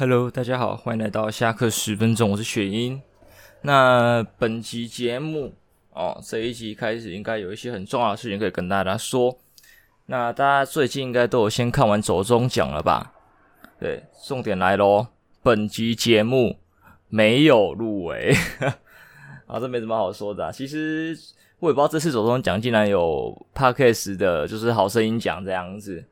Hello，大家好，欢迎来到下课十分钟，我是雪英。那本集节目哦，这一集开始应该有一些很重要的事情可以跟大家说。那大家最近应该都有先看完走钟奖了吧？对，重点来喽，本集节目没有入围，啊，这没什么好说的啊。其实我也不知道这次走钟奖竟然有 Podcast 的，就是好声音奖这样子。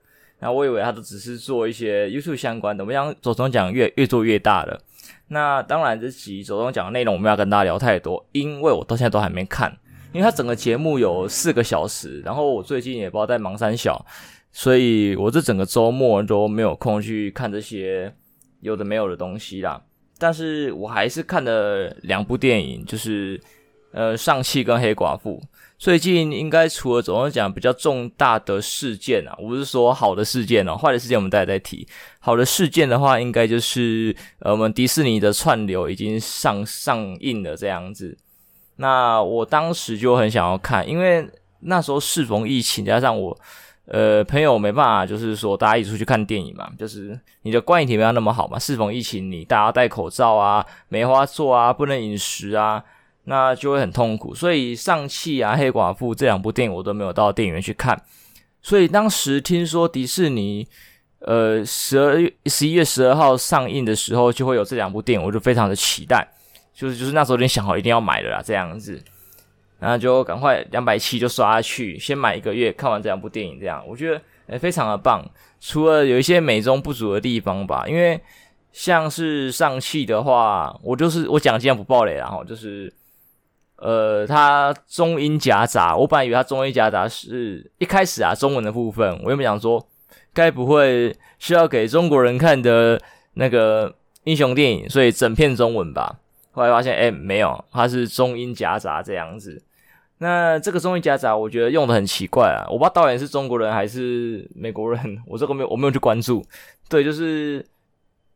那我以为他都只是做一些 YouTube 相关的，我们讲走钟奖越越做越大了。那当然，这期走钟奖的内容我们要跟大家聊太多，因为我到现在都还没看，因为他整个节目有四个小时，然后我最近也不知道在忙三小，所以我这整个周末都没有空去看这些有的没有的东西啦。但是我还是看了两部电影，就是呃上气跟黑寡妇。最近应该除了总是讲比较重大的事件啊，我不是说好的事件哦，坏的事件我们大家在提。好的事件的话，应该就是呃我们迪士尼的串流已经上上映了这样子。那我当时就很想要看，因为那时候适逢疫情，加上我呃朋友没办法，就是说大家一起出去看电影嘛，就是你的观影体验没有那么好嘛。适逢疫情，你大家戴口罩啊，梅花座啊，不能饮食啊。那就会很痛苦，所以上气啊、黑寡妇这两部电影我都没有到电影院去看。所以当时听说迪士尼，呃，十二月十一月十二号上映的时候就会有这两部电影，我就非常的期待，就是就是那时候已经想好一定要买了啦，这样子，那就赶快两百七就刷下去，先买一个月看完这两部电影，这样我觉得诶非常的棒。除了有一些美中不足的地方吧，因为像是上汽的话，我就是我讲尽量不爆雷，然后就是。呃，它中英夹杂，我本来以为它中英夹杂是一开始啊中文的部分，我原本想说，该不会是要给中国人看的那个英雄电影，所以整片中文吧？后来发现，哎，没有，它是中英夹杂这样子。那这个中英夹杂，我觉得用的很奇怪啊，我不知道导演是中国人还是美国人，我这个没有，我没有去关注。对，就是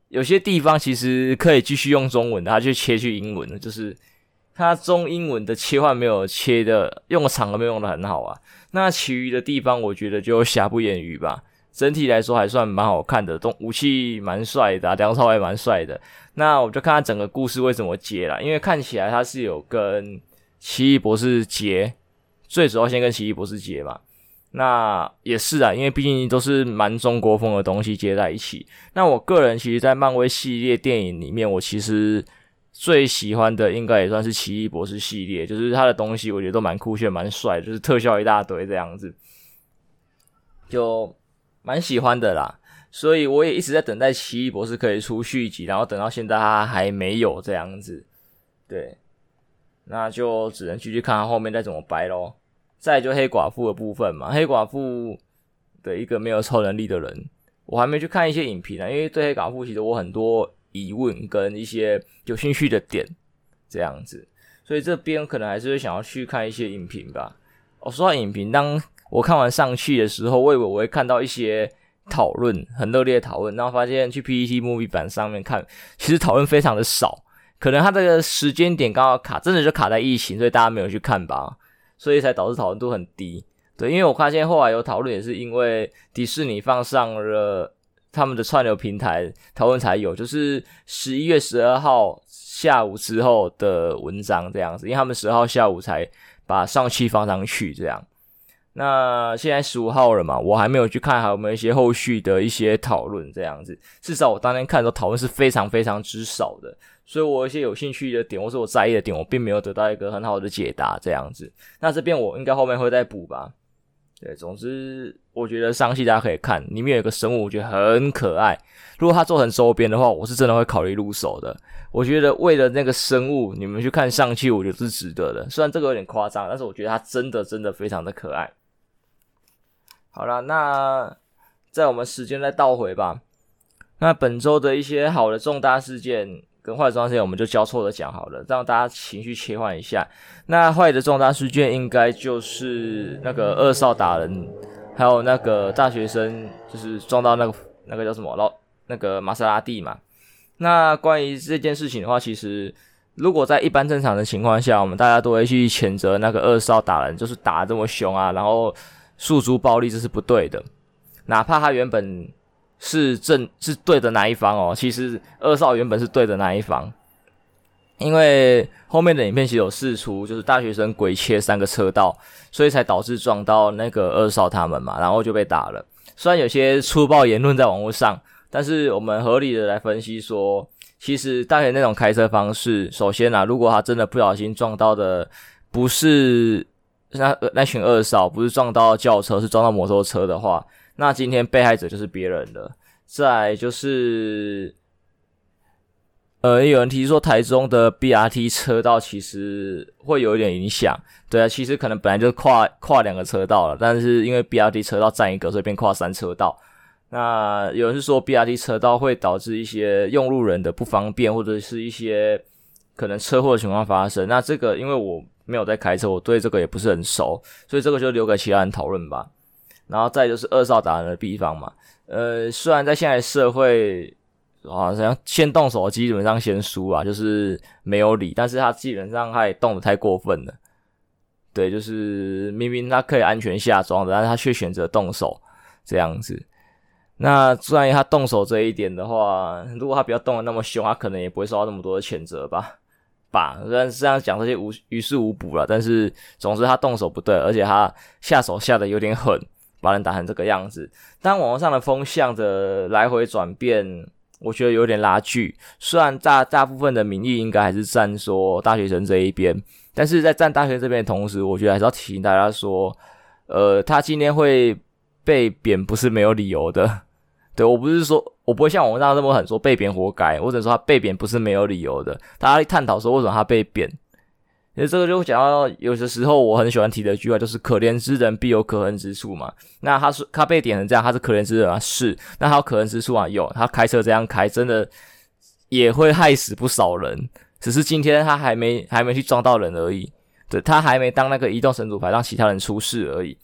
有些地方其实可以继续用中文的，他就切去英文了，就是。它中英文的切换没有切的，用场合没有用的很好啊。那其余的地方，我觉得就瑕不掩瑜吧。整体来说还算蛮好看的，动武器蛮帅的，啊，梁朝伟蛮帅的。那我就看他整个故事为什么接啦，因为看起来他是有跟奇异博士接，最主要先跟奇异博士接嘛。那也是啊，因为毕竟都是蛮中国风的东西接在一起。那我个人其实，在漫威系列电影里面，我其实。最喜欢的应该也算是奇异博士系列，就是他的东西我觉得都蛮酷炫、蛮帅，就是特效一大堆这样子，就蛮喜欢的啦。所以我也一直在等待奇异博士可以出续集，然后等到现在他还没有这样子，对，那就只能继续看后面再怎么掰咯。再就黑寡妇的部分嘛，黑寡妇的一个没有超能力的人，我还没去看一些影评呢，因为对黑寡妇其实我很多。疑问跟一些有兴趣的点，这样子，所以这边可能还是会想要去看一些影评吧。我、哦、说到影评，当我看完尚气的时候，我以为我会看到一些讨论，很热烈的讨论，然后发现去 PPT movie 版上面看，其实讨论非常的少，可能它这个时间点刚好卡，真的就卡在疫情，所以大家没有去看吧，所以才导致讨论度很低。对，因为我发现后来有讨论，也是因为迪士尼放上了。他们的串流平台讨论才有，就是十一月十二号下午之后的文章这样子，因为他们十号下午才把上期放上去这样。那现在十五号了嘛，我还没有去看还有没有一些后续的一些讨论这样子。至少我当天看的时候讨论是非常非常之少的，所以我一些有兴趣的点或是我在意的点，我并没有得到一个很好的解答这样子。那这边我应该后面会再补吧。对，总之我觉得上戏大家可以看，里面有一个生物，我觉得很可爱。如果它做成周边的话，我是真的会考虑入手的。我觉得为了那个生物，你们去看上戏，我觉得是值得的。虽然这个有点夸张，但是我觉得它真的真的非常的可爱。好了，那在我们时间再倒回吧。那本周的一些好的重大事件。跟坏的重大事件，我们就交错的讲好了，让大家情绪切换一下。那坏的重大事件应该就是那个二少打人，还有那个大学生就是撞到那个那个叫什么老那个玛莎拉蒂嘛。那关于这件事情的话，其实如果在一般正常的情况下，我们大家都会去谴责那个二少打人，就是打这么凶啊，然后诉诸暴力，这是不对的。哪怕他原本是正是对的那一方哦。其实二少原本是对的那一方，因为后面的影片其实有释出，就是大学生鬼切三个车道，所以才导致撞到那个二少他们嘛，然后就被打了。虽然有些粗暴言论在网络上，但是我们合理的来分析说，其实大学那种开车方式，首先啊，如果他真的不小心撞到的不是那那群二少，不是撞到轿车，是撞到摩托车的话。那今天被害者就是别人了。再就是，呃，有人提出说台中的 BRT 车道其实会有一点影响。对啊，其实可能本来就是跨跨两个车道了，但是因为 BRT 车道占一个，所以变跨三车道。那有人是说 BRT 车道会导致一些用路人的不方便，或者是一些可能车祸的情况发生。那这个因为我没有在开车，我对这个也不是很熟，所以这个就留给其他人讨论吧。然后再就是二少打人的地方嘛，呃，虽然在现在社会，好像先动手基本上先输啊，就是没有理，但是他基本上他也动的太过分了，对，就是明明他可以安全下装的，但是他却选择动手这样子。那关于他动手这一点的话，如果他不要动的那么凶，他可能也不会受到那么多的谴责吧。吧，虽然这样讲这些无于事无补了，但是总之他动手不对，而且他下手下得有点狠。把人打成这个样子，当网络上的风向的来回转变，我觉得有点拉锯。虽然大大部分的民意应该还是站说大学生这一边，但是在站大学这边的同时，我觉得还是要提醒大家说，呃，他今天会被贬不是没有理由的。对，我不是说，我不会像网络上这么狠说被贬活该，我只能说他被贬不是没有理由的。大家探讨说为什么他被贬。其实这个就讲到，有的时候我很喜欢提的一句话，就是“可怜之人必有可恨之处”嘛。那他是他被点成这样，他是可怜之人啊，是。那他可恨之处啊，有。他开车这样开，真的也会害死不少人。只是今天他还没还没去撞到人而已，对，他还没当那个移动神主牌让其他人出事而已。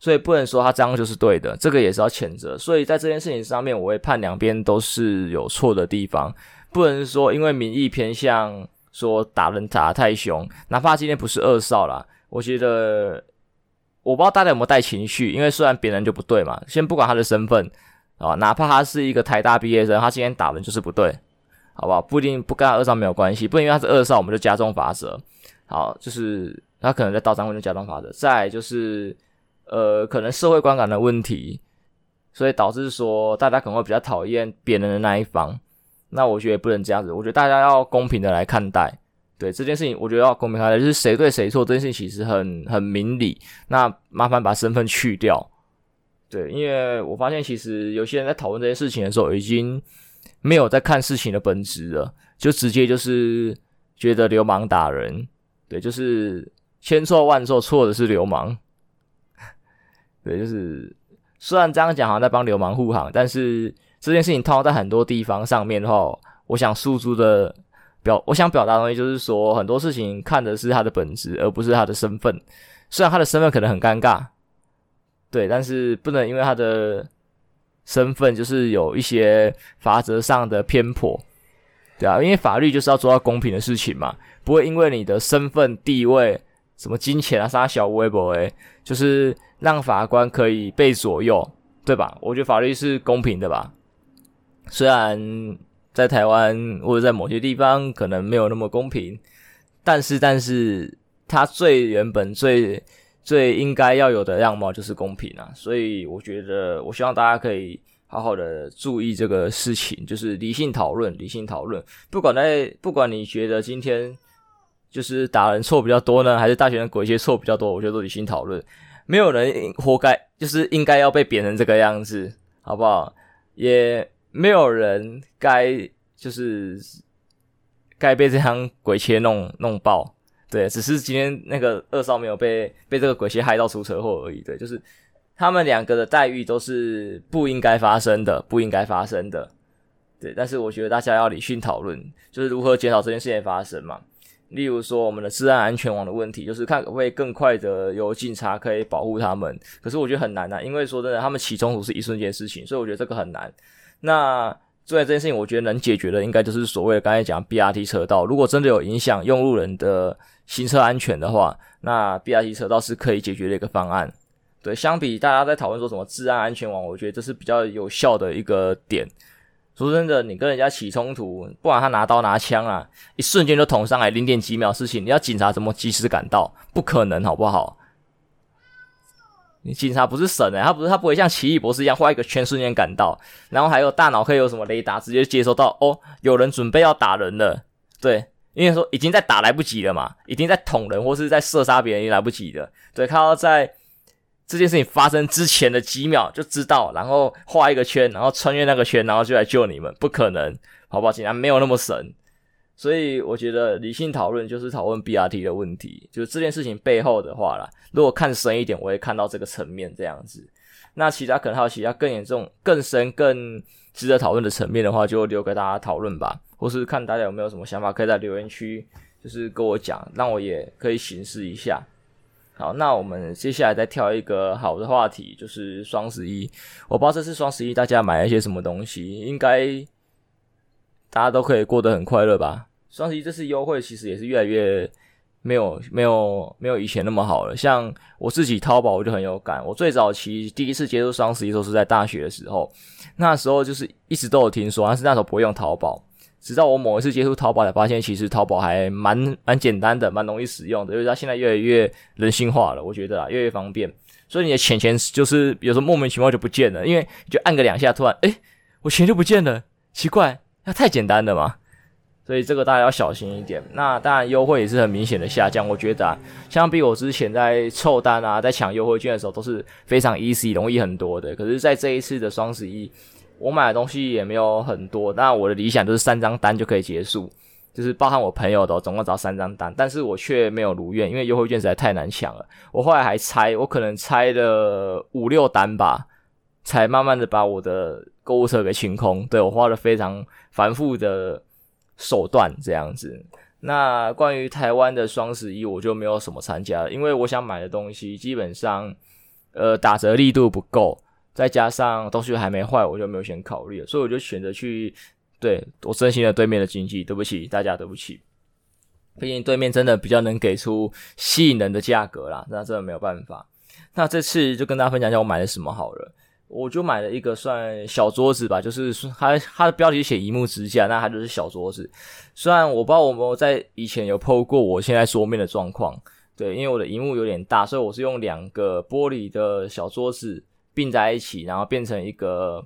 所以不能说他这样就是对的，这个也是要谴责。所以在这件事情上面，我会判两边都是有错的地方，不能说因为民意偏向。说打人打得太凶，哪怕今天不是二少啦，我觉得我不知道大家有没有带情绪，因为虽然别人就不对嘛，先不管他的身份啊，哪怕他是一个台大毕业生，他今天打人就是不对，好不好？不一定不跟他二少没有关系，不因为他是二少我们就加重罚则，好，就是他可能在道上会就加重罚则。再就是呃，可能社会观感的问题，所以导致说大家可能会比较讨厌别人的那一方。那我觉得也不能这样子，我觉得大家要公平的来看待，对这件事情，我觉得要公平看待，就是谁对谁错，这件事情其实很很明理。那麻烦把身份去掉，对，因为我发现其实有些人在讨论这件事情的时候，已经没有在看事情的本质了，就直接就是觉得流氓打人，对，就是千错万错，错的是流氓，对，就是虽然这样讲好像在帮流氓护航，但是。这件事情套在很多地方上面的话，我想诉诸的表，我想表达的东西就是说，很多事情看的是他的本质，而不是他的身份。虽然他的身份可能很尴尬，对，但是不能因为他的身份就是有一些法则上的偏颇，对啊，因为法律就是要做到公平的事情嘛，不会因为你的身份地位、什么金钱啊、啥小微博诶，就是让法官可以被左右，对吧？我觉得法律是公平的吧。虽然在台湾或者在某些地方可能没有那么公平，但是，但是它最原本最最应该要有的样貌就是公平啊！所以我觉得，我希望大家可以好好的注意这个事情，就是理性讨论，理性讨论。不管在不管你觉得今天就是打人错比较多呢，还是大学生鬼切错比较多，我觉得都理性讨论。没有人活该，就是应该要被贬成这个样子，好不好？也。没有人该就是该被这样鬼切弄弄爆，对，只是今天那个二少没有被被这个鬼切害到出车祸而已，对，就是他们两个的待遇都是不应该发生的，不应该发生的，对，但是我觉得大家要理性讨论，就是如何减少这件事情发生嘛。例如说我们的治安安全网的问题，就是看会更快的有警察可以保护他们，可是我觉得很难呐，因为说真的，他们起冲突是一瞬间事情，所以我觉得这个很难。那做这件事情，我觉得能解决的，应该就是所谓的刚才讲 BRT 车道。如果真的有影响用路人的行车安全的话，那 BRT 车道是可以解决的一个方案。对，相比大家在讨论说什么治安安全网，我觉得这是比较有效的一个点。说真的，你跟人家起冲突，不管他拿刀拿枪啊，一瞬间就捅上来，零点几秒事情，你要警察怎么及时赶到？不可能，好不好？你警察不是神诶、欸，他不是他不会像奇异博士一样画一个圈瞬间赶到，然后还有大脑可以有什么雷达直接接收到哦，有人准备要打人了，对，因为说已经在打来不及了嘛，已经在捅人或是在射杀别人也来不及的，对，看到在这件事情发生之前的几秒就知道，然后画一个圈，然后穿越那个圈，然后就来救你们，不可能，好不好？警察没有那么神。所以我觉得理性讨论就是讨论 BRT 的问题，就是这件事情背后的话啦。如果看深一点，我会看到这个层面这样子。那其他可能还有其他更严重、更深、更值得讨论的层面的话，就留给大家讨论吧。或是看大家有没有什么想法，可以在留言区就是跟我讲，让我也可以行事一下。好，那我们接下来再挑一个好的话题，就是双十一。我不知道这次双十一大家买了一些什么东西，应该。大家都可以过得很快乐吧？双十一这次优惠其实也是越来越没有没有没有以前那么好了。像我自己淘宝我就很有感，我最早期第一次接触双十一都是在大学的时候，那时候就是一直都有听说，但是那时候不会用淘宝。直到我某一次接触淘宝才发现，其实淘宝还蛮蛮简单的，蛮容易使用的，因为它现在越来越人性化了，我觉得啊，越来越方便。所以你的钱钱就是有时候莫名其妙就不见了，因为就按个两下，突然诶，我钱就不见了，奇怪。那太简单了嘛，所以这个大家要小心一点。那当然优惠也是很明显的下降，我觉得啊，相比我之前在凑单啊，在抢优惠券的时候都是非常 easy 容易很多的。可是，在这一次的双十一，我买的东西也没有很多。那我的理想就是三张单就可以结束，就是包含我朋友的，总共只要三张单。但是我却没有如愿，因为优惠券实在太难抢了。我后来还拆，我可能拆了五六单吧，才慢慢的把我的购物车给清空。对，我花了非常。繁复的手段这样子。那关于台湾的双十一，我就没有什么参加，因为我想买的东西基本上，呃，打折力度不够，再加上东西还没坏，我就没有先考虑，所以我就选择去。对，我真心的对面的经济，对不起大家，对不起。毕竟对面真的比较能给出吸引人的价格啦，那真的没有办法。那这次就跟大家分享一下我买了什么好了。我就买了一个算小桌子吧，就是它它的标题写萤幕支架，那它就是小桌子。虽然我不知道我有没有在以前有 po 过我现在桌面的状况，对，因为我的荧幕有点大，所以我是用两个玻璃的小桌子并在一起，然后变成一个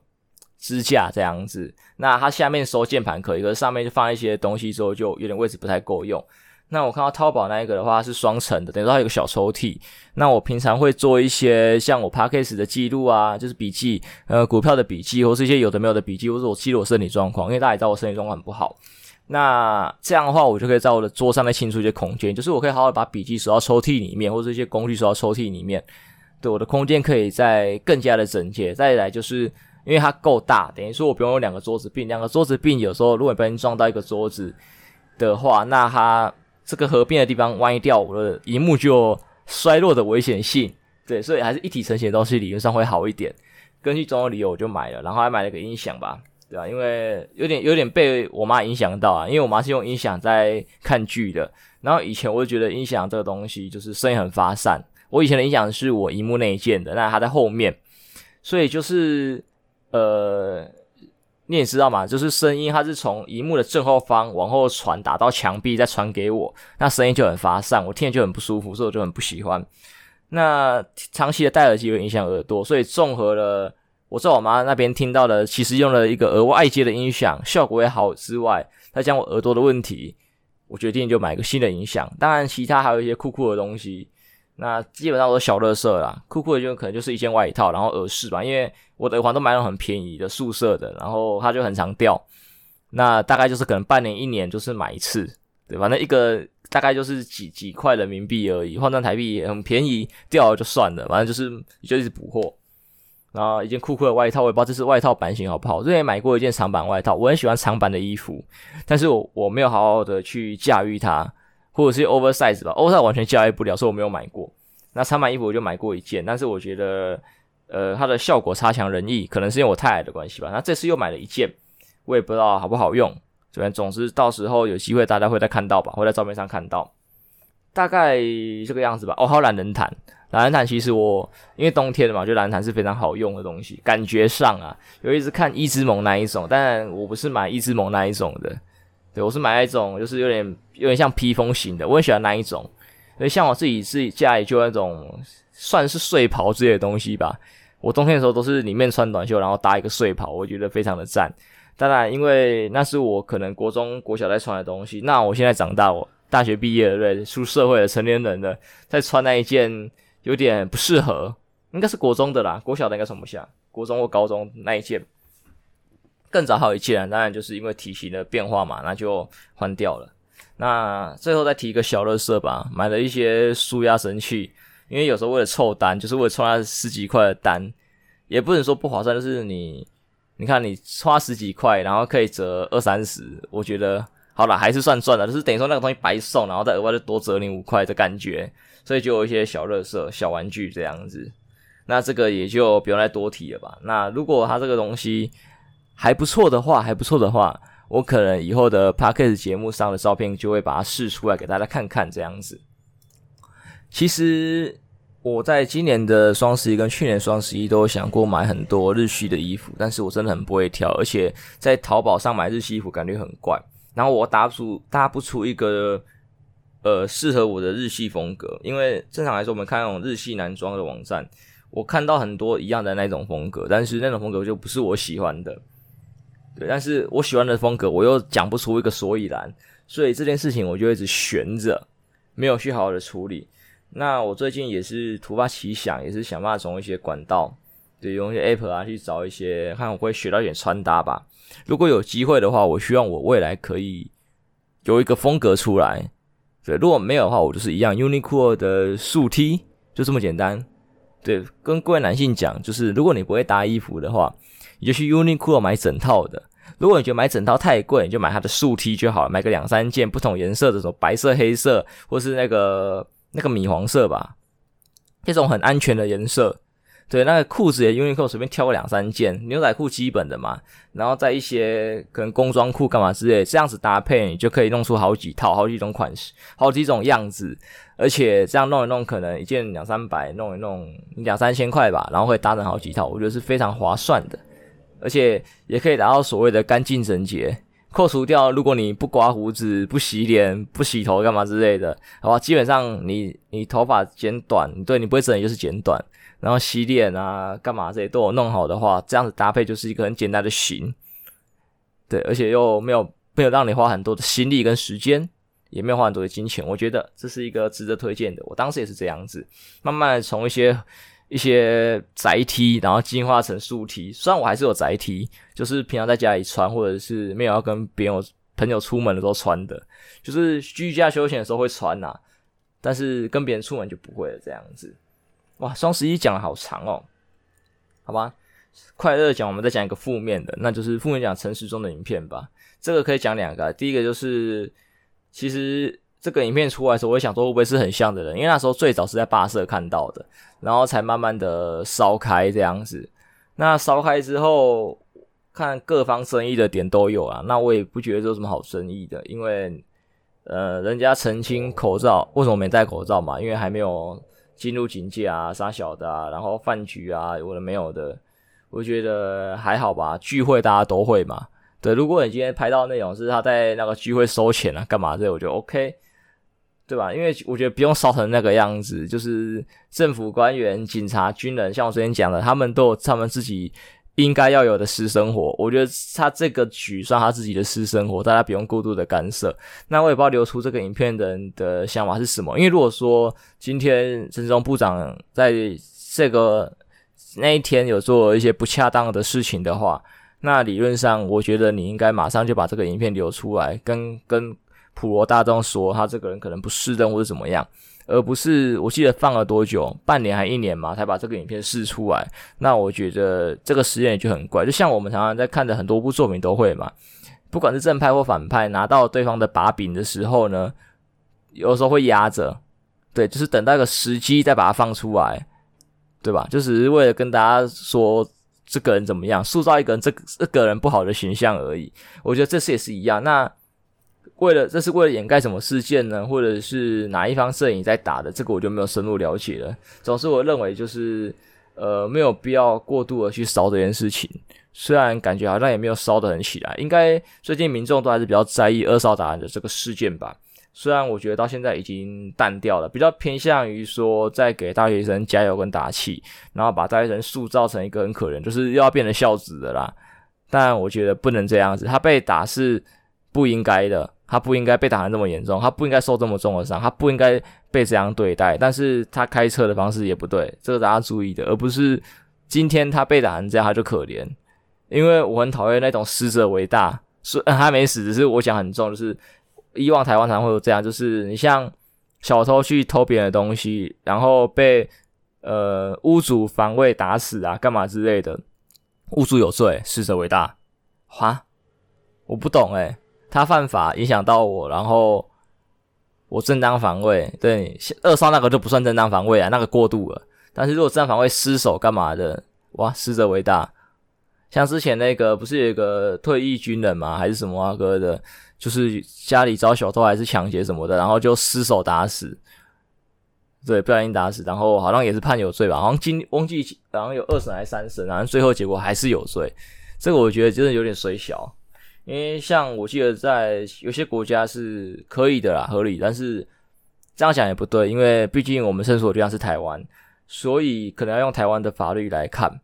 支架这样子。那它下面收键盘可以，可是上面就放一些东西之后就有点位置不太够用。那我看到淘宝那一个的话是双层的，等于说它有个小抽屉。那我平常会做一些像我 Podcast 的记录啊，就是笔记，呃，股票的笔记，或是一些有的没有的笔记，或者我记录我身体状况，因为大家也知道我身体状况很不好。那这样的话，我就可以在我的桌上再清出一些空间，就是我可以好好把笔记收到抽屉里面，或者一些工具收到抽屉里面。对，我的空间可以再更加的整洁。再来就是因为它够大，等于说我不用有两个桌子并，两个桌子并有时候如果你不小心撞到一个桌子的话，那它。这个合并的地方万一掉，我的荧幕就衰落的危险性。对，所以还是一体成型的东西理论上会好一点。根据种种理由，我就买了，然后还买了个音响吧，对、啊？因为有点有点被我妈影响到啊，因为我妈是用音响在看剧的。然后以前我就觉得音响这个东西就是声音很发散。我以前的音响是我荧幕内建的，那它在后面，所以就是呃。你也知道嘛，就是声音它是从荧幕的正后方往后传，打到墙壁再传给我，那声音就很发散，我听着就很不舒服，所以我就很不喜欢。那长期的戴耳机会影响耳朵，所以综合了我在我妈那边听到的，其实用了一个额外接的音响，效果也好之外，再加上我耳朵的问题，我决定就买个新的音响。当然，其他还有一些酷酷的东西。那基本上都是小乐色啦，酷酷的就可能就是一件外套，然后耳饰吧，因为我的耳环都买那种很便宜的素色的，然后它就很常掉。那大概就是可能半年一年就是买一次，对，反正一个大概就是几几块人民币而已，换算台币很便宜，掉了就算了，反正就是就一直补货。然后一件酷酷的外套，我也不知道这是外套版型好不好。之前买过一件长版外套，我很喜欢长版的衣服，但是我我没有好好的去驾驭它。或者是 oversize 吧，oversize 完全驾驭不了，所以我没有买过。那长版衣服我就买过一件，但是我觉得，呃，它的效果差强人意，可能是因为我太矮的关系吧。那这次又买了一件，我也不知道好不好用。这边总之到时候有机会大家会再看到吧，会在照片上看到。大概这个样子吧。哦，还有懒人毯，懒人毯其实我因为冬天的嘛，就懒人毯是非常好用的东西。感觉上啊，有一直看伊之萌那一种，但我不是买伊之萌那一种的，对，我是买那种就是有点有点像披风型的，我很喜欢那一种。所以像我自己自己家里就那种算是睡袍之类的东西吧。我冬天的时候都是里面穿短袖，然后搭一个睡袍，我觉得非常的赞。当然，因为那是我可能国中、国小在穿的东西。那我现在长大，我大学毕业了，对，出社会了成年人了，再穿那一件有点不适合，应该是国中的啦，国小的应该穿不下。国中或高中那一件更早好一件，当然就是因为体型的变化嘛，那就换掉了。那最后再提一个小乐色吧，买了一些舒压神器。因为有时候为了凑单，就是为了凑那十几块的单，也不能说不划算，就是你，你看你花十几块，然后可以折二三十，我觉得好了，还是算赚了，就是等于说那个东西白送，然后再额外的多折你五块的感觉，所以就有一些小乐色、小玩具这样子。那这个也就不用再多提了吧。那如果它这个东西还不错的话，还不错的话，我可能以后的 Podcast 节目上的照片就会把它试出来给大家看看这样子。其实我在今年的双十一跟去年双十一都有想过买很多日系的衣服，但是我真的很不会挑，而且在淘宝上买日系衣服感觉很怪，然后我搭不出搭不出一个呃适合我的日系风格，因为正常来说我们看那种日系男装的网站，我看到很多一样的那种风格，但是那种风格就不是我喜欢的，对，但是我喜欢的风格我又讲不出一个所以然，所以这件事情我就一直悬着，没有去好好的处理。那我最近也是突发奇想，也是想办法从一些管道，对，用一些 app 啊去找一些，看我会学到一点穿搭吧。如果有机会的话，我希望我未来可以有一个风格出来。对，如果没有的话，我就是一样 Uniqlo 的素 T，就这么简单。对，跟各位男性讲，就是如果你不会搭衣服的话，你就去 Uniqlo 买整套的。如果你觉得买整套太贵，你就买它的素 T 就好了，买个两三件不同颜色的，什么白色、黑色，或是那个。那个米黄色吧，这种很安全的颜色。对，那个裤子也 Uniqlo 随便挑个两三件，牛仔裤基本的嘛，然后再一些可能工装裤干嘛之类，这样子搭配，你就可以弄出好几套、好几种款式、好几种样子。而且这样弄一弄，可能一件两三百，弄一弄两三千块吧，然后会搭成好几套，我觉得是非常划算的，而且也可以达到所谓的干净整洁。扣除掉，如果你不刮胡子、不洗脸、不洗头干嘛之类的，好吧，基本上你你头发剪短，对，你不会整就是剪短，然后洗脸啊干嘛这些都有弄好的话，这样子搭配就是一个很简单的型，对，而且又没有没有让你花很多的心力跟时间，也没有花很多的金钱，我觉得这是一个值得推荐的。我当时也是这样子，慢慢从一些。一些宅 T，然后进化成素 T。虽然我还是有宅 T，就是平常在家里穿，或者是没有要跟别人朋友出门的时候穿的，就是居家休闲的时候会穿呐、但是跟别人出门就不会了，这样子。哇，双十一讲的好长哦，好吧。快乐讲，我们再讲一个负面的，那就是负面讲城市中的影片吧。这个可以讲两个，第一个就是其实。这个影片出来的时候，我也想说会不会是很像的人，因为那时候最早是在霸社看到的，然后才慢慢的烧开这样子。那烧开之后，看各方争议的点都有啊，那我也不觉得有什么好争议的，因为呃，人家澄清口罩为什么没戴口罩嘛，因为还没有进入警戒啊，杀小的啊，然后饭局啊，有的没有的，我觉得还好吧，聚会大家都会嘛。对，如果你今天拍到内容是他在那个聚会收钱啊，干嘛这，我觉得 OK。对吧？因为我觉得不用烧成那个样子，就是政府官员、警察、军人，像我之前讲的，他们都有他们自己应该要有的私生活。我觉得他这个举算他自己的私生活，大家不用过度的干涉。那我也不知道流出这个影片的人的想法是什么。因为如果说今天陈忠部长在这个那一天有做一些不恰当的事情的话，那理论上我觉得你应该马上就把这个影片流出来，跟跟。普罗大众说他这个人可能不适任或者怎么样，而不是我记得放了多久，半年还一年嘛，才把这个影片释出来。那我觉得这个实验也就很怪，就像我们常常在看的很多部作品都会嘛，不管是正派或反派，拿到对方的把柄的时候呢，有时候会压着，对，就是等到一个时机再把它放出来，对吧？就只是为了跟大家说这个人怎么样，塑造一个人这个这个人不好的形象而已。我觉得这次也是一样。那为了这是为了掩盖什么事件呢？或者是哪一方阵营在打的？这个我就没有深入了解了。总之，我认为就是呃没有必要过度的去烧这件事情。虽然感觉好像也没有烧得很起来，应该最近民众都还是比较在意二少打人的这个事件吧。虽然我觉得到现在已经淡掉了，比较偏向于说在给大学生加油跟打气，然后把大学生塑造成一个很可怜，就是又要变成孝子的啦。但我觉得不能这样子，他被打是不应该的，他不应该被打得这么严重，他不应该受这么重的伤，他不应该被这样对待。但是他开车的方式也不对，这个大家注意的，而不是今天他被打成这样他就可怜。因为我很讨厌那种死者为大，是他没死，只是我想很重，就是以往台湾常会有这样，就是你像小偷去偷别人的东西，然后被呃屋主防卫打死啊，干嘛之类的。屋主有罪，死者为大，哈，我不懂诶，他犯法影响到我，然后我正当防卫，对，二少那个就不算正当防卫啊，那个过度了。但是如果正当防卫失手干嘛的，哇，死者为大。像之前那个不是有一个退役军人嘛？还是什么啊哥的，就是家里遭小偷还是抢劫什么的，然后就失手打死。对，不小心打死，然后好像也是判有罪吧，好像今忘记，好像有二审还是三审，然后最后结果还是有罪。这个我觉得真的有点水小，因为像我记得在有些国家是可以的啦，合理，但是这样讲也不对，因为毕竟我们身处的地方是台湾，所以可能要用台湾的法律来看。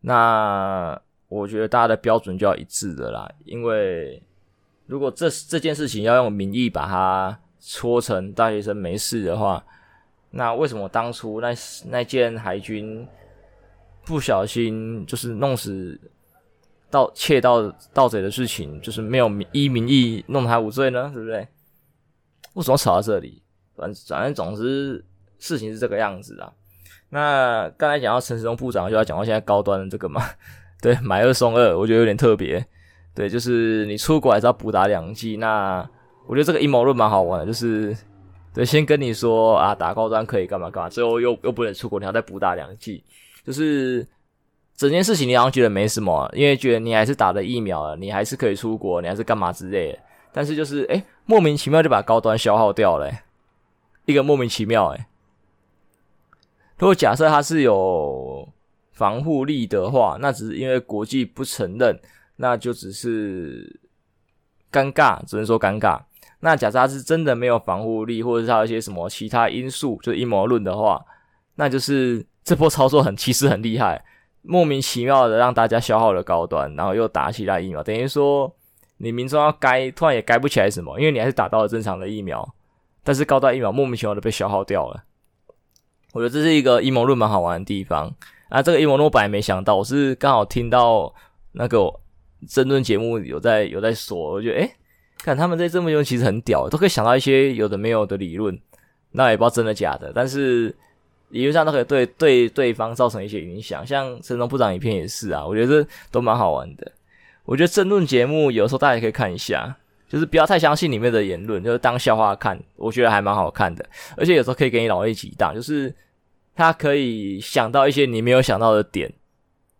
那我觉得大家的标准就要一致的啦，因为如果这这件事情要用民意把它戳成大学生没事的话。那为什么当初那那件海军不小心就是弄死盗窃盗盗贼的事情，就是没有依民意弄他无罪呢？对不对？为什么吵到这里？反反正总之事情是这个样子啊。那刚才讲到陈时中部长，就要讲到现在高端的这个嘛，对，买二送二，我觉得有点特别。对，就是你出国还是要补打两剂。那我觉得这个阴谋论蛮好玩的，就是。对，先跟你说啊，打高端可以干嘛干嘛，最后又又不能出国，你要再补打两剂，就是整件事情你好像觉得没什么，因为觉得你还是打了疫苗了，你还是可以出国，你还是干嘛之类的。但是就是诶，莫名其妙就把高端消耗掉了，一个莫名其妙诶。如果假设它是有防护力的话，那只是因为国际不承认，那就只是尴尬，只能说尴尬。那假设他是真的没有防护力，或者是他有一些什么其他因素，就是阴谋论的话，那就是这波操作很其实很厉害，莫名其妙的让大家消耗了高端，然后又打起来疫苗，等于说你民众要该突然也该不起来什么，因为你还是打到了正常的疫苗，但是高端疫苗莫名其妙的被消耗掉了。我觉得这是一个阴谋论蛮好玩的地方。啊，这个阴谋论我本来没想到，我是刚好听到那个争论节目有在有在说，我觉得诶、看他们在这么用，其实很屌，都可以想到一些有的没有的理论，那也不知道真的假的，但是理论上都可以对对对方造成一些影响。像陈东部长影片也是啊，我觉得这都蛮好玩的。我觉得政论节目有时候大家可以看一下，就是不要太相信里面的言论，就是当笑话看，我觉得还蛮好看的。而且有时候可以给你脑力激荡，就是他可以想到一些你没有想到的点，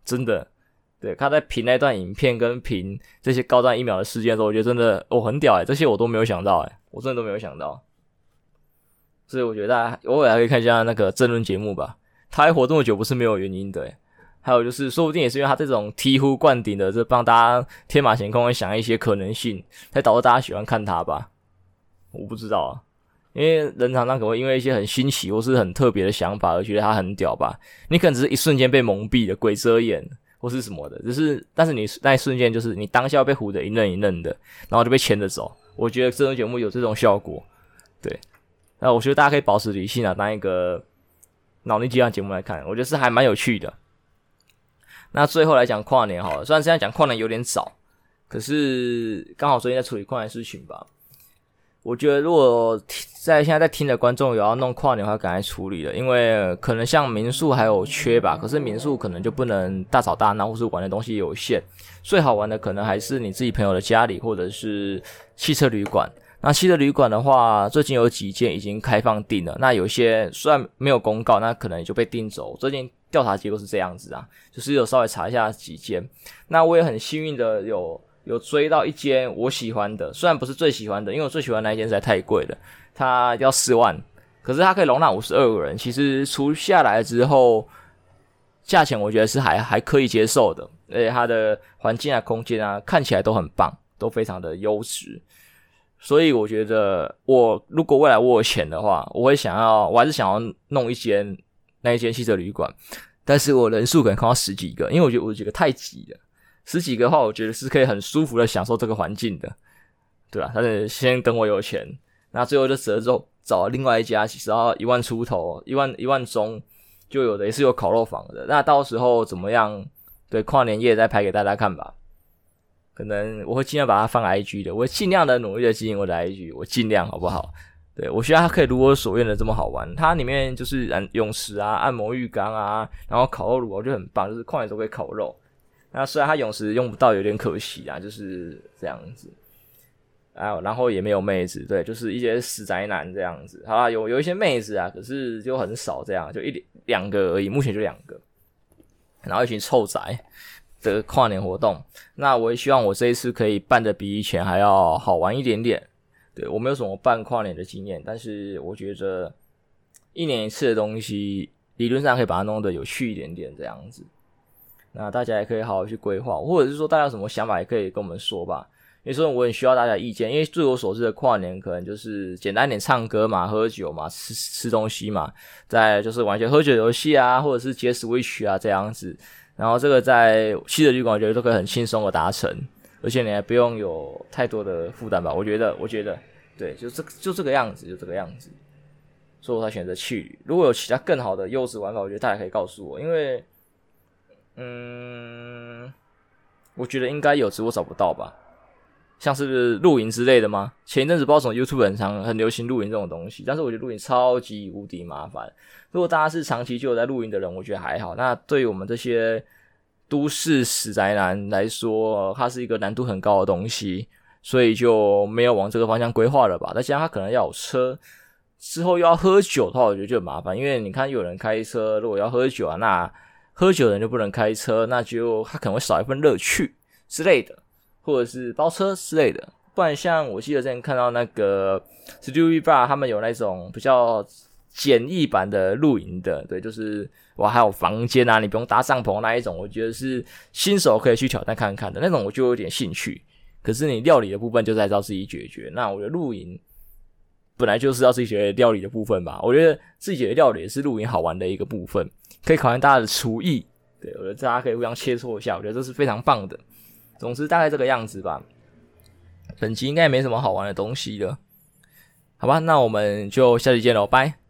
真的。对，他在评那段影片跟评这些高端疫苗的事件的时候，我觉得真的哦很屌诶，这些我都没有想到诶，我真的都没有想到。所以我觉得大家偶尔还可以看一下那个争论节目吧，他还活这么久不是没有原因的。还有就是，说不定也是因为他这种醍醐灌顶的，就帮大家天马行空会想一些可能性，才导致大家喜欢看他吧。我不知道啊，因为人常常可能会因为一些很新奇或是很特别的想法而觉得他很屌吧。你可能只是一瞬间被蒙蔽了，鬼遮眼。或是什么的，只是但是你那一瞬间就是你当下被唬得一愣一愣的，然后就被牵着走。我觉得这种节目有这种效果，对。那我觉得大家可以保持理性啊，当一个脑力激荡节目来看，我觉得是还蛮有趣的。那最后来讲跨年好了，虽然现在讲跨年有点早，可是刚好最近在处理跨年事情吧。我觉得，如果在现在在听的观众有要弄跨年的话，赶快处理了，因为可能像民宿还有缺吧，可是民宿可能就不能大吵大闹，或是玩的东西有限。最好玩的可能还是你自己朋友的家里，或者是汽车旅馆。那汽车旅馆的话，最近有几间已经开放订了，那有些虽然没有公告，那可能也就被订走。最近调查结果是这样子啊，就是有稍微查一下几间。那我也很幸运的有。有追到一间我喜欢的，虽然不是最喜欢的，因为我最喜欢那一间实在太贵了，它要四万，可是它可以容纳五十二个人，其实除下来之后，价钱我觉得是还还可以接受的，而且它的环境啊、空间啊看起来都很棒，都非常的优质，所以我觉得我如果未来我有钱的话，我会想要，我还是想要弄一间那一间汽车旅馆，但是我人数可能看到十几个，因为我觉得我觉得太挤了。十几个的话，我觉得是可以很舒服的享受这个环境的，对吧？但是先等我有钱，那最后就折中找另外一家，其实要一万出头，一万一万中就有的也是有烤肉房的。那到时候怎么样？对，跨年夜再拍给大家看吧。可能我会尽量把它放 IG 的，我会尽量的努力的经营我的 IG，我尽量好不好？对，我希望它可以如我所愿的这么好玩。它里面就是泳池啊、按摩浴缸啊，然后烤肉炉，我觉得很棒，就是跨年都可以烤肉。那虽然他泳池用不到，有点可惜啊，就是这样子。啊，然后也没有妹子，对，就是一些死宅男这样子。好啦，有有一些妹子啊，可是就很少，这样就一两个而已，目前就两个。然后一群臭宅的跨年活动，那我也希望我这一次可以办得比以前还要好玩一点点。对，我没有什么办跨年的经验，但是我觉得一年一次的东西，理论上可以把它弄得有趣一点点，这样子。那大家也可以好好去规划，或者是说大家有什么想法也可以跟我们说吧。因为说我很需要大家意见，因为据我所知的跨年可能就是简单点唱歌嘛、喝酒嘛、吃吃东西嘛，再就是玩一些喝酒游戏啊，或者是接 Switch 啊这样子。然后这个在汽车旅馆我觉得都可以很轻松的达成，而且你还不用有太多的负担吧？我觉得，我觉得对，就这就这个样子，就这个样子。所以我才选择去。如果有其他更好的优质玩法，我觉得大家可以告诉我，因为。嗯，我觉得应该有，只是我找不到吧。像是露营之类的吗？前一阵子不知道什么 YouTube 很常很流行露营这种东西，但是我觉得露营超级无敌麻烦。如果大家是长期就有在露营的人，我觉得还好。那对于我们这些都市死宅男来说，它是一个难度很高的东西，所以就没有往这个方向规划了吧。再加上他可能要有车，之后又要喝酒的话，我觉得就很麻烦。因为你看有人开车，如果要喝酒啊，那。喝酒的人就不能开车，那就他可能会少一份乐趣之类的，或者是包车之类的。不然像我记得之前看到那个 Studio Bar，他们有那种比较简易版的露营的，对，就是哇，还有房间啊，你不用搭帐篷那一种，我觉得是新手可以去挑战看看的那种，我就有点兴趣。可是你料理的部分就在照自己解决。那我觉得露营本来就是要自己解决料理的部分吧，我觉得自己解决料理也是露营好玩的一个部分。可以考验大家的厨艺，对，我觉得大家可以互相切磋一下，我觉得这是非常棒的。总之大概这个样子吧。本期应该也没什么好玩的东西了，好吧？那我们就下期见喽，拜。